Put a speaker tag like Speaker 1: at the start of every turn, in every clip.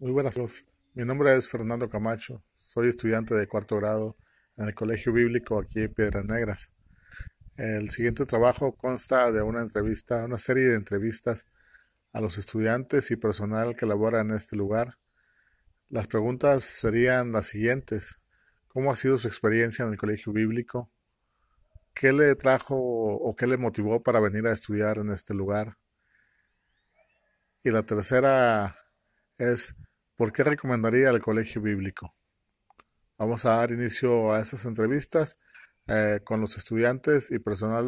Speaker 1: Muy buenas tardes. Mi nombre es Fernando Camacho. Soy estudiante de cuarto grado en el Colegio Bíblico aquí en Piedras Negras. El siguiente trabajo consta de una entrevista, una serie de entrevistas a los estudiantes y personal que labora en este lugar. Las preguntas serían las siguientes. ¿Cómo ha sido su experiencia en el Colegio Bíblico? ¿Qué le trajo o qué le motivó para venir a estudiar en este lugar? Y la tercera es, ¿por qué recomendaría el Colegio Bíblico? Vamos a dar inicio a estas entrevistas eh, con los estudiantes y personal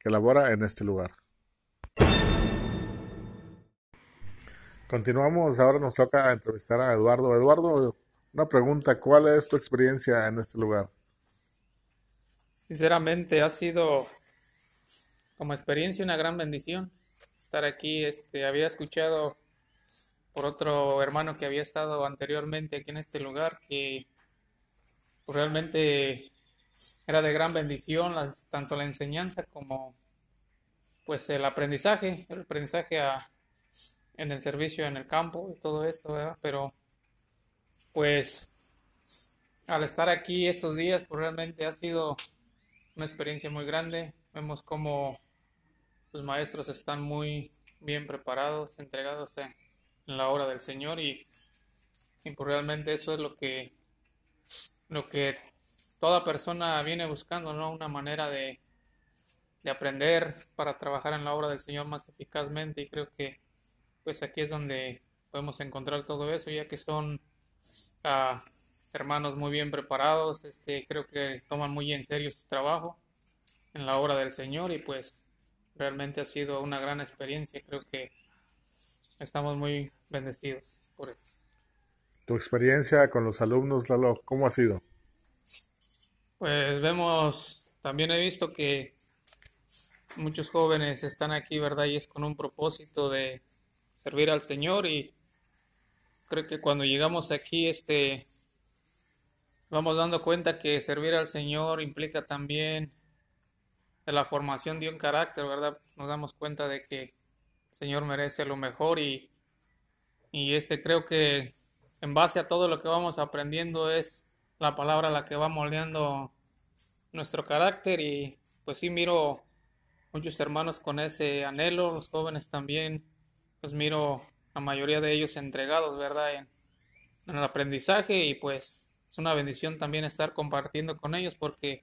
Speaker 1: que labora en este lugar. Continuamos, ahora nos toca entrevistar a Eduardo. Eduardo, una pregunta, ¿cuál es tu experiencia en este lugar?
Speaker 2: Sinceramente ha sido como experiencia una gran bendición estar aquí. Este, había escuchado por otro hermano que había estado anteriormente aquí en este lugar que pues, realmente era de gran bendición las, tanto la enseñanza como pues el aprendizaje, el aprendizaje en el servicio en el campo y todo esto, ¿verdad? Pero pues al estar aquí estos días pues realmente ha sido una experiencia muy grande. Vemos como los maestros están muy bien preparados, entregados en, la obra del Señor y, pues realmente eso es lo que lo que toda persona viene buscando, ¿no? Una manera de, de aprender para trabajar en la obra del Señor más eficazmente y creo que pues aquí es donde podemos encontrar todo eso, ya que son ah, hermanos muy bien preparados, este, creo que toman muy en serio su trabajo en la obra del Señor y pues realmente ha sido una gran experiencia, creo que estamos muy bendecidos por eso.
Speaker 1: Tu experiencia con los alumnos, Lalo, ¿cómo ha sido?
Speaker 2: Pues vemos, también he visto que muchos jóvenes están aquí, ¿verdad? Y es con un propósito de servir al Señor y creo que cuando llegamos aquí, este, vamos dando cuenta que servir al Señor implica también la formación de un carácter, ¿verdad? Nos damos cuenta de que Señor merece lo mejor y, y este creo que en base a todo lo que vamos aprendiendo es la palabra la que va moldeando nuestro carácter y pues sí miro muchos hermanos con ese anhelo, los jóvenes también, pues miro la mayoría de ellos entregados, ¿verdad? En, el aprendizaje y pues es una bendición también estar compartiendo con ellos porque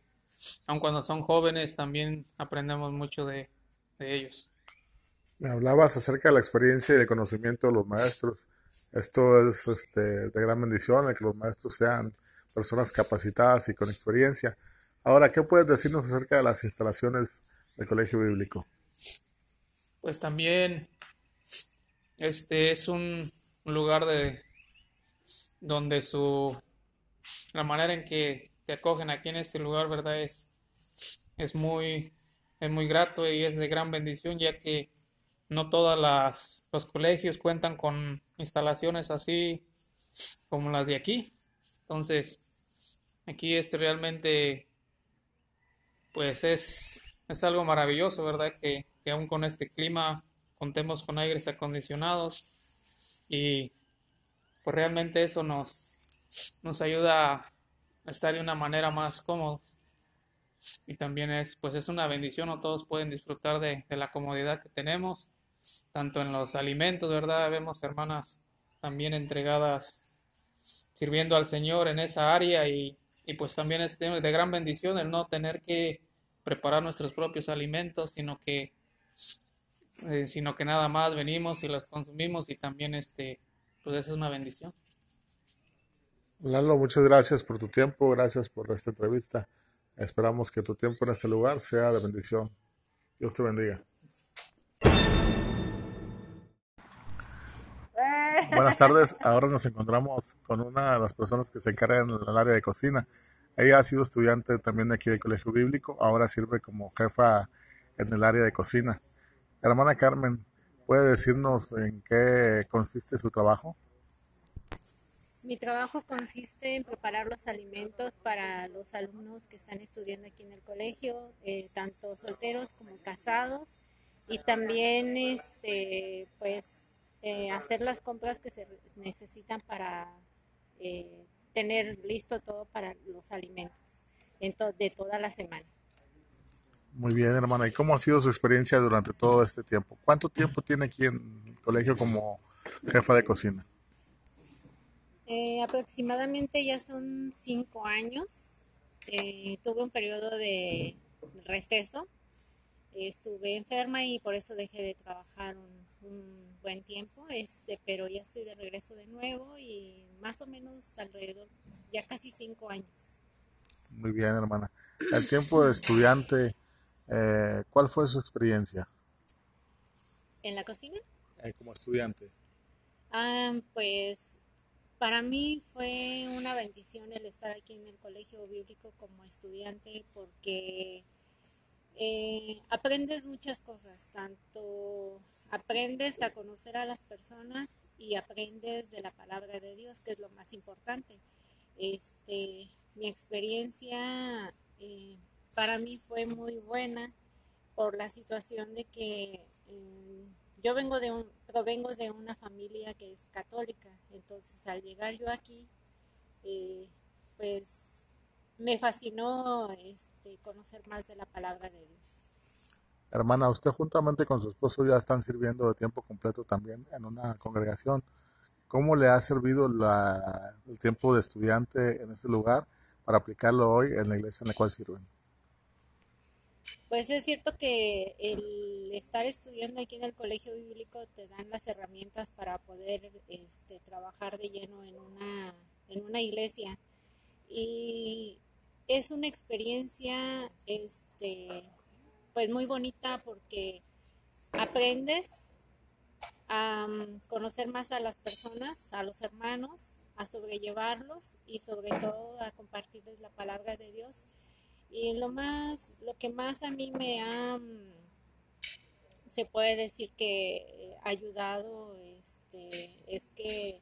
Speaker 2: aun cuando son jóvenes también aprendemos mucho de, de ellos.
Speaker 1: Hablabas acerca de la experiencia y el conocimiento de los maestros. Esto es este, de gran bendición, el que los maestros sean personas capacitadas y con experiencia. Ahora, ¿qué puedes decirnos acerca de las instalaciones del Colegio Bíblico?
Speaker 2: Pues también este es un, lugar de donde su la manera en que te acogen aquí en este lugar, ¿verdad? Es, es muy es muy grato y es de gran bendición ya que no todas las los colegios cuentan con instalaciones así como las de aquí. Entonces, aquí este realmente pues es, es algo maravilloso, ¿verdad? Que, que aún con este clima contemos con aires acondicionados y pues realmente eso nos, nos ayuda a estar de una manera más cómoda y también es pues es una bendición no todos pueden disfrutar de, de la comodidad que tenemos tanto en los alimentos, ¿verdad? Vemos hermanas también entregadas sirviendo al Señor en esa área y, pues también es de, gran bendición el no tener que preparar nuestros propios alimentos, sino que eh, sino que nada más venimos y los consumimos y también este pues esa es una bendición.
Speaker 1: Lalo, muchas gracias por tu tiempo, gracias por esta entrevista. Esperamos que tu tiempo en este lugar sea de bendición. Dios te bendiga. Buenas tardes. Ahora nos encontramos con una de las personas que se encarga en el área de cocina. Ella ha sido estudiante también aquí del Colegio Bíblico. Ahora sirve como jefa en el área de cocina. Hermana Carmen, ¿puede decirnos en qué consiste su trabajo?
Speaker 3: Mi trabajo consiste en preparar los alimentos para los alumnos que están estudiando aquí en el colegio, eh, tanto solteros como casados, y también este, pues eh, hacer las compras que se necesitan para eh, tener listo todo para los alimentos de toda la semana.
Speaker 1: Muy bien, hermana. ¿Y cómo ha sido su experiencia durante todo este tiempo? ¿Cuánto tiempo tiene aquí en el colegio como jefa de cocina?
Speaker 3: Eh, aproximadamente ya son cinco años. Eh, tuve un periodo de receso. Estuve enferma y por eso dejé de trabajar un, buen tiempo, este, pero ya estoy de regreso de nuevo y más o menos alrededor, ya casi cinco años.
Speaker 1: Muy bien, hermana. El tiempo de estudiante, eh, ¿cuál fue su experiencia?
Speaker 3: ¿En la cocina?
Speaker 1: como estudiante.
Speaker 3: Ah, pues para mí fue una bendición el estar aquí en el colegio bíblico como estudiante porque eh, aprendes muchas cosas, tanto aprendes a conocer a las personas y aprendes de la palabra de Dios, que es lo más importante. Este, mi experiencia eh, para mí fue muy buena por la situación de que eh, yo vengo de un, provengo de una familia que es católica, entonces al llegar yo aquí, pues me fascinó este, conocer más de la palabra de Dios.
Speaker 1: Hermana, usted juntamente con su esposo ya están sirviendo de tiempo completo también en una congregación. ¿Cómo le ha servido el tiempo de estudiante en este lugar para aplicarlo hoy en la iglesia en la cual sirven?
Speaker 3: Pues es cierto que el estar estudiando aquí en el colegio bíblico te dan las herramientas para poder este, trabajar de lleno en una, en una iglesia. Y es una experiencia este, pues muy bonita porque aprendes a mm, conocer más a las personas, a los hermanos, a sobrellevarlos y sobre todo a compartirles la palabra de Dios. Y lo más, lo que más a mí me ha, mm, se puede decir que ayudado, este, es que,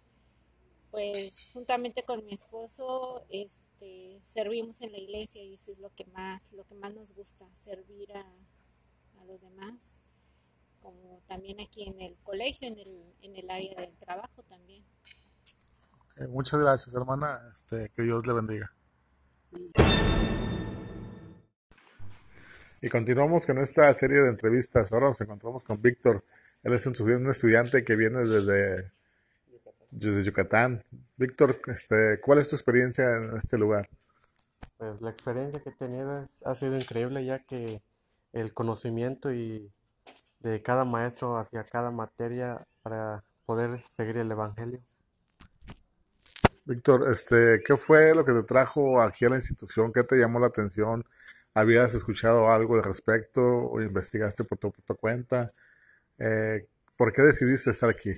Speaker 3: pues, juntamente con mi esposo, este, servimos en la iglesia y eso es lo que más, lo que más nos gusta, servir a, los demás, como también aquí en el colegio, en el, en el área del trabajo también.
Speaker 1: muchas gracias, hermana. Este, que Dios le bendiga. Y continuamos con esta serie de entrevistas. Ahora nos encontramos con Víctor. Él es un estudiante que viene desde, desde Yucatán. Víctor, este, ¿cuál es tu experiencia en este lugar?
Speaker 4: Pues la experiencia que he tenido ha sido increíble ya que el conocimiento y de cada maestro hacia cada materia para poder seguir el evangelio.
Speaker 1: Víctor, este, ¿qué fue lo que te trajo aquí a la institución? ¿Qué te llamó la atención? ¿Habías escuchado algo al respecto o investigaste por tu propia cuenta? Eh, ¿Por qué decidiste estar aquí?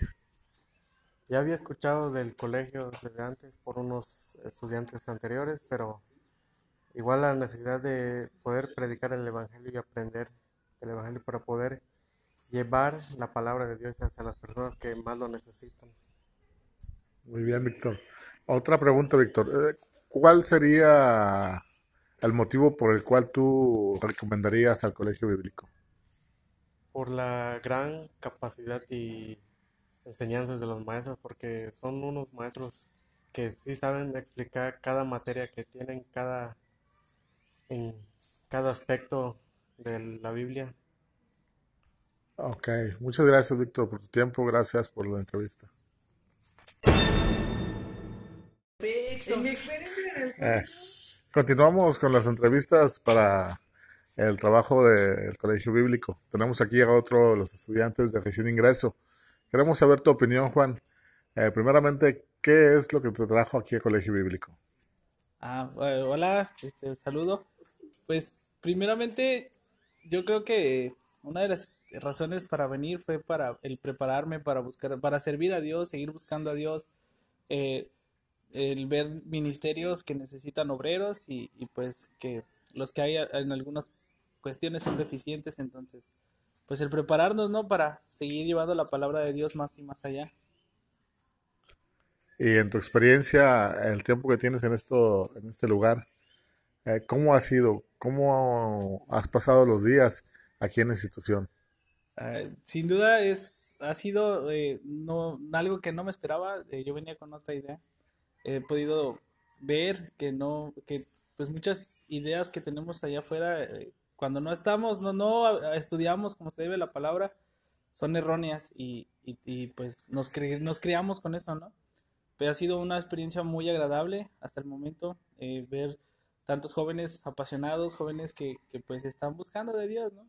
Speaker 4: Ya había escuchado del colegio desde antes por unos estudiantes anteriores, pero igual la necesidad de poder predicar el Evangelio y aprender el Evangelio para poder llevar la palabra de Dios hacia las personas que más lo necesitan.
Speaker 1: Muy bien, Víctor. Otra pregunta, Víctor. Eh, ¿Cuál sería el motivo por el cual tú recomendarías al colegio bíblico?
Speaker 4: Por la gran capacidad y enseñanzas de los maestros, porque son unos maestros que sí saben explicar cada materia que tienen cada en cada aspecto de la Biblia.
Speaker 1: Ok, muchas gracias Víctor por tu tiempo, gracias por la entrevista. Continuamos con las entrevistas para el trabajo del Colegio Bíblico. Tenemos aquí a otro de los estudiantes de recién ingreso. Queremos saber tu opinión, Juan. Eh, primeramente, ¿qué es lo que te trajo aquí al Colegio Bíblico?
Speaker 5: Ah, eh, hola, este, saludo. Pues, primeramente, yo creo que una de las razones para venir fue para el prepararme para buscar, para servir a Dios, seguir buscando a Dios. Eh, el ver ministerios que necesitan obreros y, pues que los que hay en algunas cuestiones son deficientes, entonces pues el prepararnos, ¿no? Para seguir llevando la palabra de Dios más y más allá.
Speaker 1: Y en tu experiencia, el tiempo que tienes en esto, en este lugar, eh, ¿cómo ha sido? ¿Cómo has pasado los días aquí en la institución?
Speaker 5: Ah, sin duda es ha sido eh, no, algo que no me esperaba. Eh, yo venía con otra idea. He podido ver que no, que pues muchas ideas que tenemos allá afuera, eh, cuando no estamos, no, no estudiamos como se debe la palabra, son erróneas y, y, pues nos, nos criamos con eso, ¿no? Pero ha sido una experiencia muy agradable hasta el momento ver tantos jóvenes apasionados, jóvenes que, que pues están buscando de Dios, ¿no?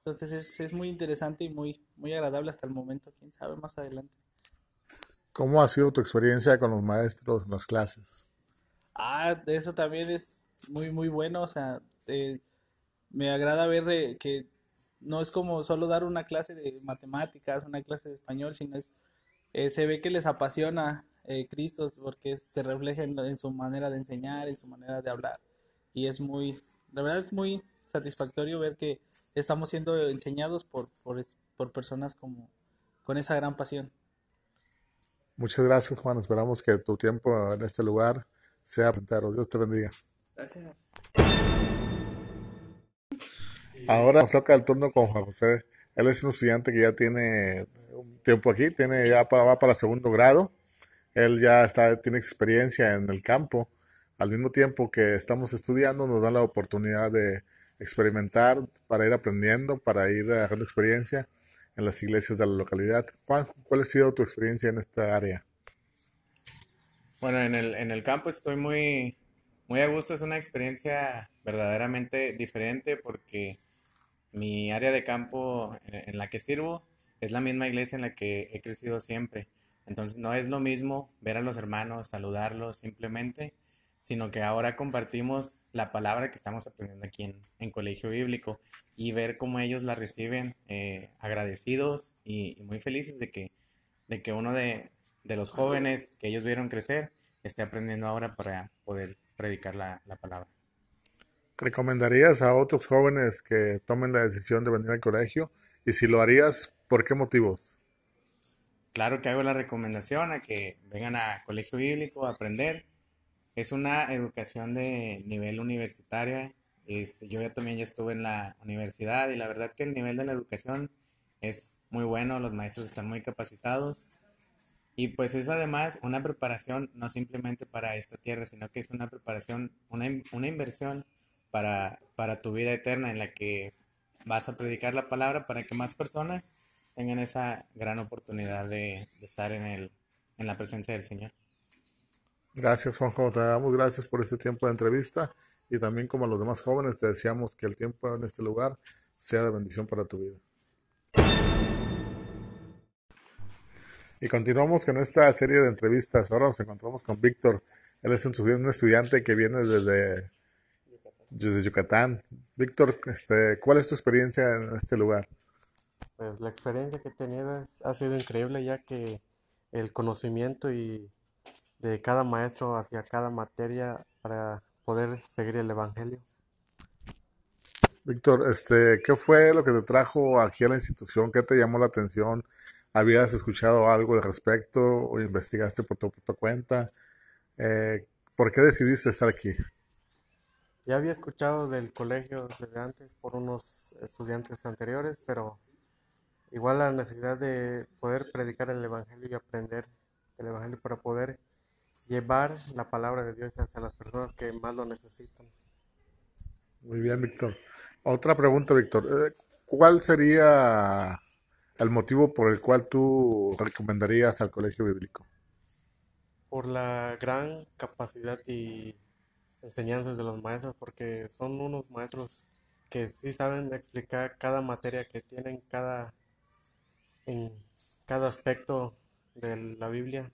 Speaker 5: Entonces es, es, muy interesante y muy, muy agradable hasta el momento, quién sabe más adelante.
Speaker 1: ¿Cómo ha sido tu experiencia con los maestros en las clases?
Speaker 5: Ah, eso también es muy, muy bueno, o sea, eh, me agrada ver que no es como solo dar una clase de matemáticas, una clase de español, sino es, eh, se ve que les apasiona eh, Cristo porque se refleja en, en, su manera de enseñar, en su manera de hablar. Y es muy, la verdad es muy satisfactorio ver que estamos siendo enseñados por, por, por personas como con esa gran pasión.
Speaker 1: Muchas gracias, Juan. Esperamos que tu tiempo en este lugar sea entero. Dios te bendiga.
Speaker 5: Gracias.
Speaker 1: Ahora nos toca el turno con Juan José. Él es un estudiante que ya tiene un tiempo aquí, tiene ya para, va para segundo grado. Él ya está, tiene experiencia en el campo. Al mismo tiempo que estamos estudiando, nos da la oportunidad de experimentar, para ir aprendiendo, para ir agarrando experiencia en las iglesias de la localidad. ¿Cuál, cuál ha sido tu experiencia en esta área?
Speaker 6: Bueno, en el, en el campo estoy muy, muy a gusto. Es una experiencia verdaderamente diferente porque mi área de campo en la que sirvo es la misma iglesia en la que he crecido siempre. Entonces no es lo mismo ver a los hermanos, saludarlos simplemente, sino que ahora compartimos la palabra que estamos aprendiendo aquí en, Colegio Bíblico y ver cómo ellos la reciben eh, agradecidos y, muy felices de que, de que uno de, los jóvenes que ellos vieron crecer esté aprendiendo ahora para poder predicar la, la palabra.
Speaker 1: ¿Recomendarías a otros jóvenes que tomen la decisión de venir al colegio? Y si lo harías, ¿por qué motivos?
Speaker 6: Claro que hago la recomendación a que vengan a Colegio Bíblico a aprender es una educación de nivel universitario. Este, yo ya también ya estuve en la universidad y la verdad que el nivel de la educación es muy bueno, los maestros están muy capacitados y pues es además una preparación no simplemente para esta tierra, sino que es una preparación, una, una inversión para, para tu vida eterna en la que vas a predicar la palabra para que más personas tengan esa gran oportunidad de, de estar en, el, en la presencia del Señor.
Speaker 1: Gracias, Juanjo. Te damos gracias por este tiempo de entrevista y también como a los demás jóvenes te deseamos que el tiempo en este lugar sea de bendición para tu vida. Y continuamos con esta serie de entrevistas. Ahora nos encontramos con Víctor. Él es un estudiante que viene desde, desde Yucatán. Víctor, este, ¿cuál es tu experiencia en este lugar?
Speaker 4: Pues la experiencia que he tenido ha sido increíble ya que el conocimiento y de cada maestro hacia cada materia para poder seguir el Evangelio.
Speaker 1: Víctor, este, ¿qué fue lo que te trajo aquí a la institución? ¿Qué te llamó la atención? ¿Habías escuchado algo al respecto o investigaste por tu propia cuenta? Eh, ¿Por qué decidiste estar aquí?
Speaker 4: Ya había escuchado del colegio desde antes por unos estudiantes anteriores, pero igual la necesidad de poder predicar el Evangelio y aprender el Evangelio para poder llevar la palabra de Dios hacia las personas que más lo necesitan.
Speaker 1: Muy bien, Víctor. Otra pregunta, Víctor. Eh, ¿Cuál sería el motivo por el cual tú recomendarías al colegio bíblico?
Speaker 4: Por la gran capacidad y enseñanzas de los maestros, porque son unos maestros que sí saben explicar cada materia que tienen, cada en cada aspecto de la Biblia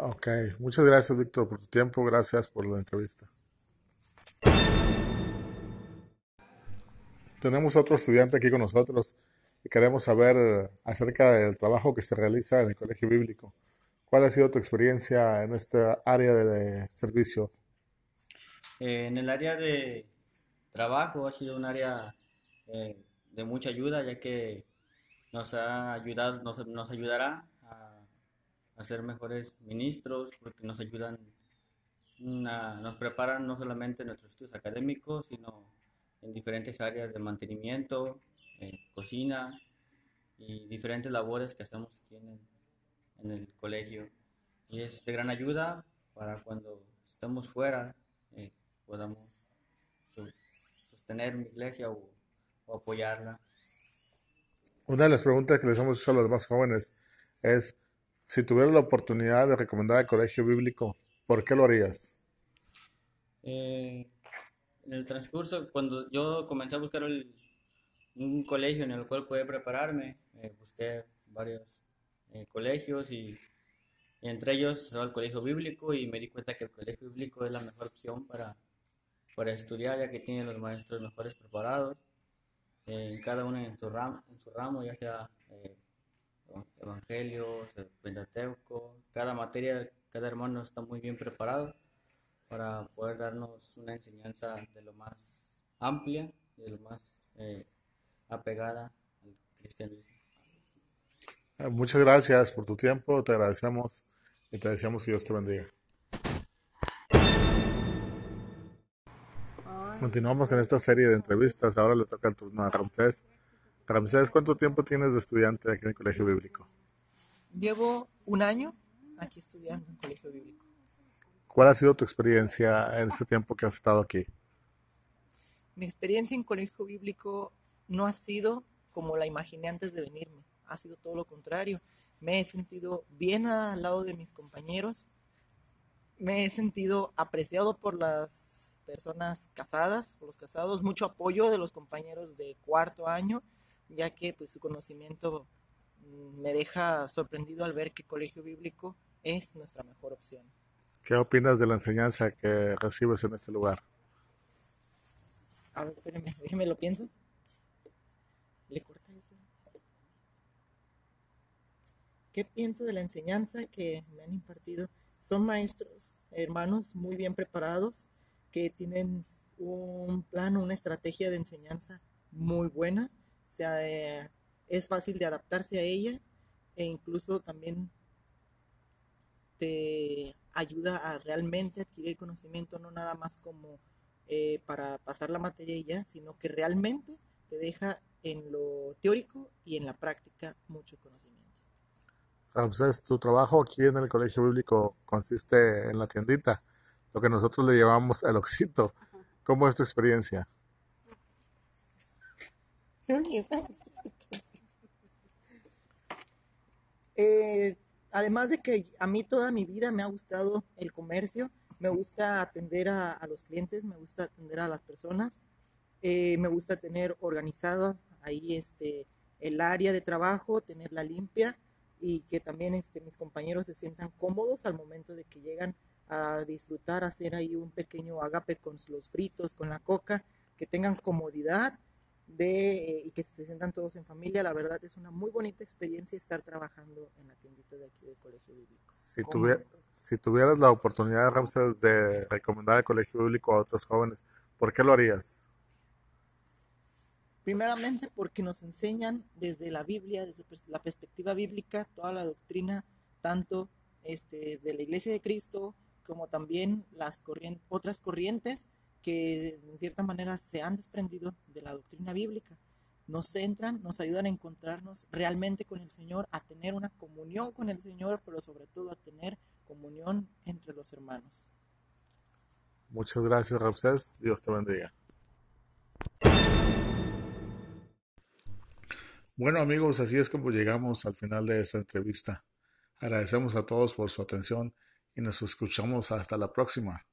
Speaker 1: Ok, muchas gracias Víctor por tu tiempo, gracias por la entrevista. Tenemos otro estudiante aquí con nosotros y queremos saber acerca del trabajo que se realiza en el colegio bíblico. ¿Cuál ha sido tu experiencia en esta área de, servicio?
Speaker 7: Eh, en el área de trabajo ha sido un área eh, de mucha ayuda, ya que nos ha ayudado, nos, nos ayudará a ser mejores ministros, porque nos ayudan, nos preparan no solamente en nuestros estudios académicos, sino en diferentes áreas de mantenimiento, cocina, y diferentes labores que hacemos aquí en el, en el colegio. Y es de gran ayuda para cuando estemos fuera, eh, podamos su- sostener mi iglesia o, o apoyarla.
Speaker 1: Una de las preguntas que les hemos hecho a los más jóvenes es, si tuvieras la oportunidad de recomendar el colegio bíblico, ¿por qué lo harías?
Speaker 7: Eh, en el transcurso, cuando yo comencé a buscar el- un colegio en el cual poder prepararme, eh, busqué varios colegios y, entre ellos estaba el colegio bíblico y me di cuenta que el colegio bíblico es la mejor opción para, para estudiar, ya que tiene los maestros mejores preparados, eh, cada uno en su ramo, en su ramo ya sea eh, evangelios, el Pentateuco, cada materia, cada hermano está muy bien preparado para poder darnos una enseñanza de lo más amplia y de lo más eh, apegada al cristianismo.
Speaker 1: Muchas gracias por tu tiempo, te agradecemos y te deseamos que Dios te bendiga. Continuamos con esta serie de entrevistas. Ahora le toca el turno a Ramsés. Ramsés, ¿cuánto tiempo tienes de estudiante aquí en el colegio bíblico?
Speaker 8: Llevo un año aquí estudiando en colegio bíblico.
Speaker 1: ¿Cuál ha sido tu experiencia en este tiempo que has estado aquí?
Speaker 8: Mi experiencia en colegio bíblico no ha sido como la imaginé antes de venirme, ha sido todo lo contrario. Me he sentido bien al lado de mis compañeros, me he sentido apreciado por las personas casadas, por los casados, mucho apoyo de los compañeros de cuarto año, ya que pues su conocimiento mm, me deja sorprendido al ver que colegio bíblico es nuestra mejor opción.
Speaker 1: ¿Qué opinas de la enseñanza que recibes en este lugar?
Speaker 8: A ver, espérame, déjeme lo pienso. ¿Le corta eso? ¿Qué pienso de la enseñanza que me han impartido? Son maestros, hermanos muy bien preparados, que tienen un plan, una estrategia de enseñanza muy buena. O sea, eh, es fácil de adaptarse a ella e incluso también te ayuda a realmente adquirir conocimiento, no nada más como eh, para pasar la materia y ya, sino que realmente te deja en lo teórico y en la práctica mucho conocimiento.
Speaker 1: Ramsés, tu trabajo aquí en el colegio bíblico consiste en la tiendita, lo que nosotros le llamamos el oxito. ¿Cómo es tu experiencia?
Speaker 8: Eh, además de que a mí toda mi vida me ha gustado el comercio, me gusta atender a, a los clientes, me gusta atender a las personas, eh, me gusta tener organizado ahí este, el área de trabajo, tenerla limpia y que también este, mis compañeros se sientan cómodos al momento de que llegan a disfrutar, hacer ahí un pequeño agape con los fritos, con la coca, que tengan comodidad de, y que se sientan todos en familia. La verdad es una muy bonita experiencia estar trabajando en la tiendita de aquí del Colegio Bíblico.
Speaker 1: Si,
Speaker 8: Como-
Speaker 1: tuvier- si tuvieras la oportunidad, Ramsés, de recomendar el colegio bíblico a otros jóvenes, ¿por qué lo harías?
Speaker 8: Primeramente porque nos enseñan desde la Biblia, desde la perspectiva bíblica, toda la doctrina, tanto este, de la Iglesia de Cristo como también las otras corrientes que en cierta manera se han desprendido de la doctrina bíblica. Nos centran, nos ayudan a encontrarnos realmente con el Señor, a tener una comunión con el Señor, pero sobre todo a tener comunión entre los hermanos.
Speaker 1: Muchas gracias, Ramsés. Dios te bendiga. Bueno, amigos, así es como llegamos al final de esta entrevista. Agradecemos a todos por su atención y nos escuchamos hasta la próxima.